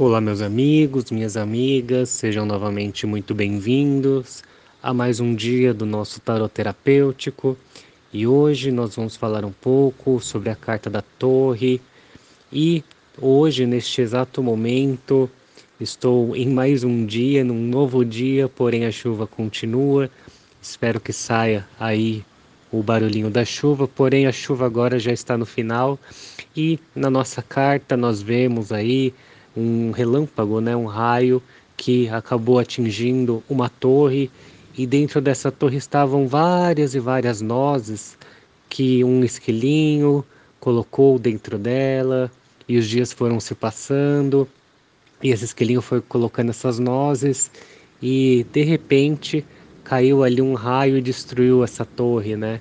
Olá, meus amigos, minhas amigas, sejam novamente muito bem-vindos a mais um dia do nosso tarot terapêutico. E hoje nós vamos falar um pouco sobre a carta da Torre. E hoje, neste exato momento, estou em mais um dia, num novo dia, porém a chuva continua. Espero que saia aí o barulhinho da chuva, porém a chuva agora já está no final e na nossa carta nós vemos aí um relâmpago, né, um raio que acabou atingindo uma torre. E dentro dessa torre estavam várias e várias nozes que um esquilinho colocou dentro dela. E os dias foram se passando. E esse esquilinho foi colocando essas nozes. E de repente caiu ali um raio e destruiu essa torre, né?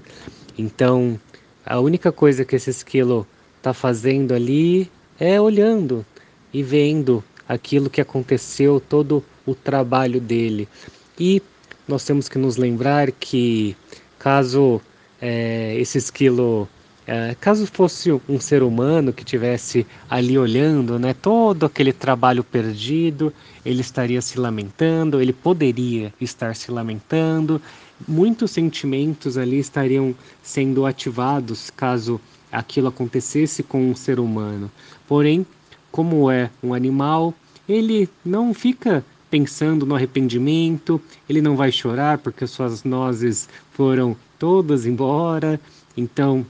Então a única coisa que esse esquilo está fazendo ali é olhando, e vendo aquilo que aconteceu, todo o trabalho dele. E nós temos que nos lembrar que caso é, esse esquilo, é, caso fosse um ser humano que tivesse ali olhando, né, todo aquele trabalho perdido, ele estaria se lamentando, ele poderia estar se lamentando, muitos sentimentos ali estariam sendo ativados caso aquilo acontecesse com um ser humano. Porém, como é um animal, ele não fica pensando no arrependimento, ele não vai chorar porque suas nozes foram todas embora. Então,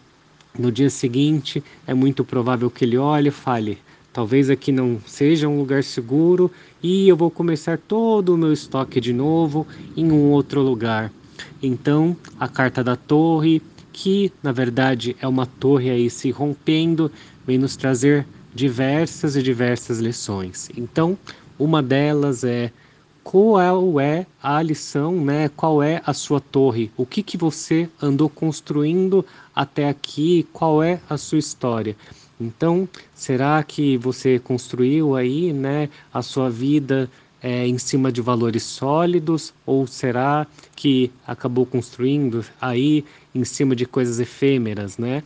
no dia seguinte, é muito provável que ele olhe e fale: talvez aqui não seja um lugar seguro e eu vou começar todo o meu estoque de novo em um outro lugar. Então, a carta da torre, que na verdade é uma torre aí se rompendo, vem nos trazer diversas e diversas lições. Então, uma delas é qual é a lição, né? Qual é a sua torre? O que que você andou construindo até aqui? Qual é a sua história? Então, será que você construiu aí, né, a sua vida é, em cima de valores sólidos ou será que acabou construindo aí em cima de coisas efêmeras, né?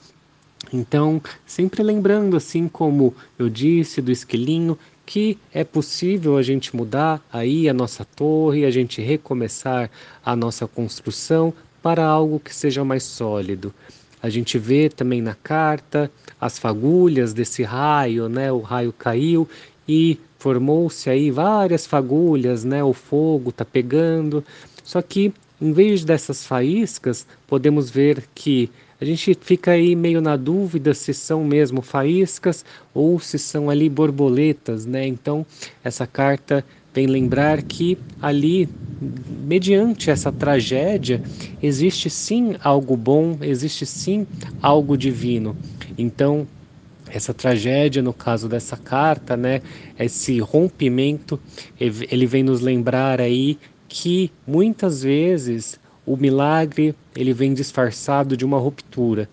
Então, sempre lembrando, assim como eu disse do esquilinho, que é possível a gente mudar aí a nossa torre, a gente recomeçar a nossa construção para algo que seja mais sólido. A gente vê também na carta as fagulhas desse raio, né? O raio caiu e formou-se aí várias fagulhas, né? O fogo está pegando. Só que em vez dessas faíscas, podemos ver que a gente fica aí meio na dúvida se são mesmo faíscas ou se são ali borboletas, né? Então, essa carta vem lembrar que ali, mediante essa tragédia, existe sim algo bom, existe sim algo divino. Então, essa tragédia, no caso dessa carta, né, esse rompimento, ele vem nos lembrar aí que muitas vezes o milagre ele vem disfarçado de uma ruptura.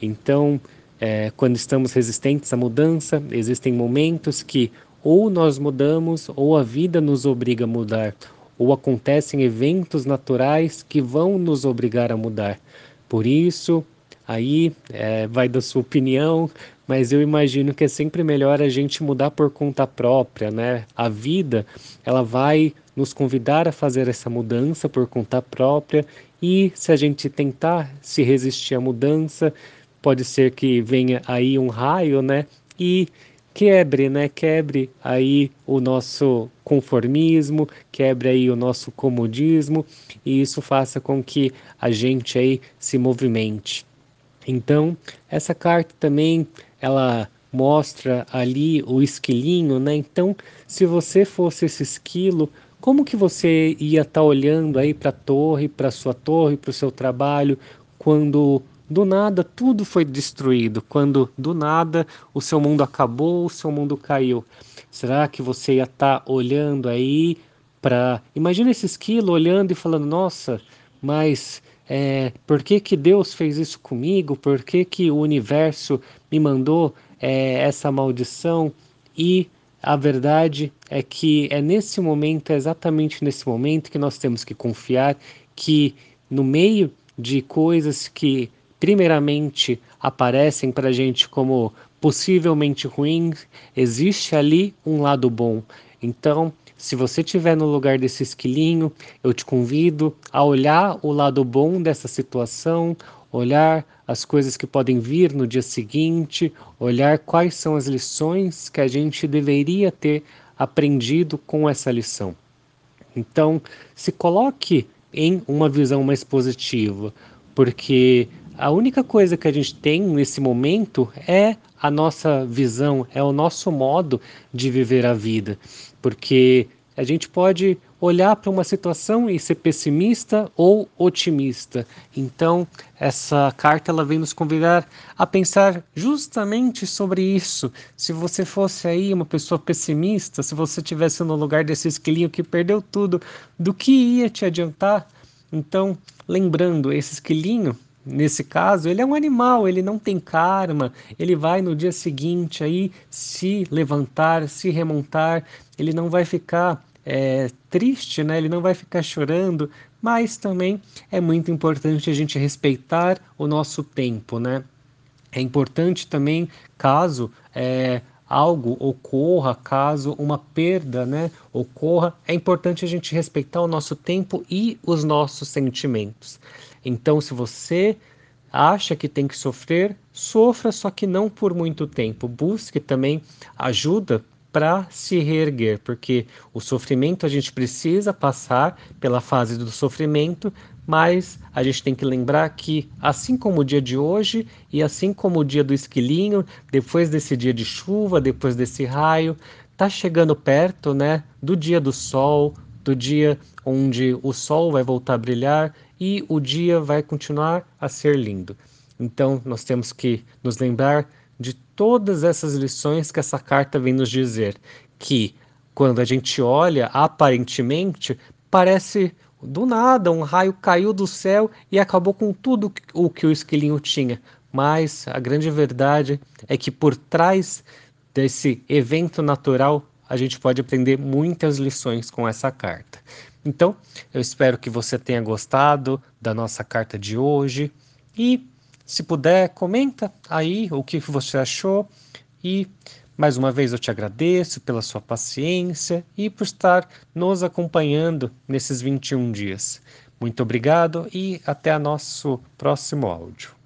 Então, é, quando estamos resistentes à mudança, existem momentos que ou nós mudamos ou a vida nos obriga a mudar, ou acontecem eventos naturais que vão nos obrigar a mudar. Por isso, aí é, vai da sua opinião, mas eu imagino que é sempre melhor a gente mudar por conta própria, né? A vida, ela vai nos convidar a fazer essa mudança por conta própria e se a gente tentar se resistir à mudança, pode ser que venha aí um raio, né? E quebre, né? Quebre aí o nosso conformismo, quebre aí o nosso comodismo e isso faça com que a gente aí se movimente. Então, essa carta também ela mostra ali o esquilinho, né? Então, se você fosse esse esquilo, como que você ia estar tá olhando aí para a torre, para sua torre, para o seu trabalho, quando do nada tudo foi destruído, quando do nada o seu mundo acabou, o seu mundo caiu? Será que você ia estar tá olhando aí para. Imagina esse esquilo olhando e falando: nossa, mas é, por que, que Deus fez isso comigo? Por que, que o universo me mandou é, essa maldição? E a verdade é que é nesse momento, é exatamente nesse momento, que nós temos que confiar que no meio de coisas que primeiramente aparecem para a gente como possivelmente ruim, existe ali um lado bom. Então, se você estiver no lugar desse esquilinho, eu te convido a olhar o lado bom dessa situação, olhar as coisas que podem vir no dia seguinte, olhar quais são as lições que a gente deveria ter aprendido com essa lição. Então, se coloque em uma visão mais positiva, porque a única coisa que a gente tem nesse momento é a nossa visão, é o nosso modo de viver a vida, porque a gente pode olhar para uma situação e ser pessimista ou otimista. Então, essa carta ela vem nos convidar a pensar justamente sobre isso. Se você fosse aí uma pessoa pessimista, se você tivesse no lugar desse esquilinho que perdeu tudo, do que ia te adiantar? Então, lembrando, esse esquilinho Nesse caso, ele é um animal, ele não tem karma, ele vai no dia seguinte aí se levantar, se remontar, ele não vai ficar é, triste, né? ele não vai ficar chorando, mas também é muito importante a gente respeitar o nosso tempo. Né? É importante também, caso é, algo ocorra, caso uma perda né, ocorra, é importante a gente respeitar o nosso tempo e os nossos sentimentos. Então, se você acha que tem que sofrer, sofra, só que não por muito tempo. Busque também ajuda para se reerguer, porque o sofrimento a gente precisa passar pela fase do sofrimento, mas a gente tem que lembrar que, assim como o dia de hoje e assim como o dia do esquilinho, depois desse dia de chuva, depois desse raio, tá chegando perto, né, do dia do sol, do dia onde o sol vai voltar a brilhar e o dia vai continuar a ser lindo. Então, nós temos que nos lembrar de todas essas lições que essa carta vem nos dizer, que quando a gente olha, aparentemente, parece do nada, um raio caiu do céu e acabou com tudo o que o esquilinho tinha. Mas a grande verdade é que por trás desse evento natural a gente pode aprender muitas lições com essa carta. Então, eu espero que você tenha gostado da nossa carta de hoje e, se puder, comenta aí o que você achou e mais uma vez eu te agradeço pela sua paciência e por estar nos acompanhando nesses 21 dias. Muito obrigado e até nosso próximo áudio.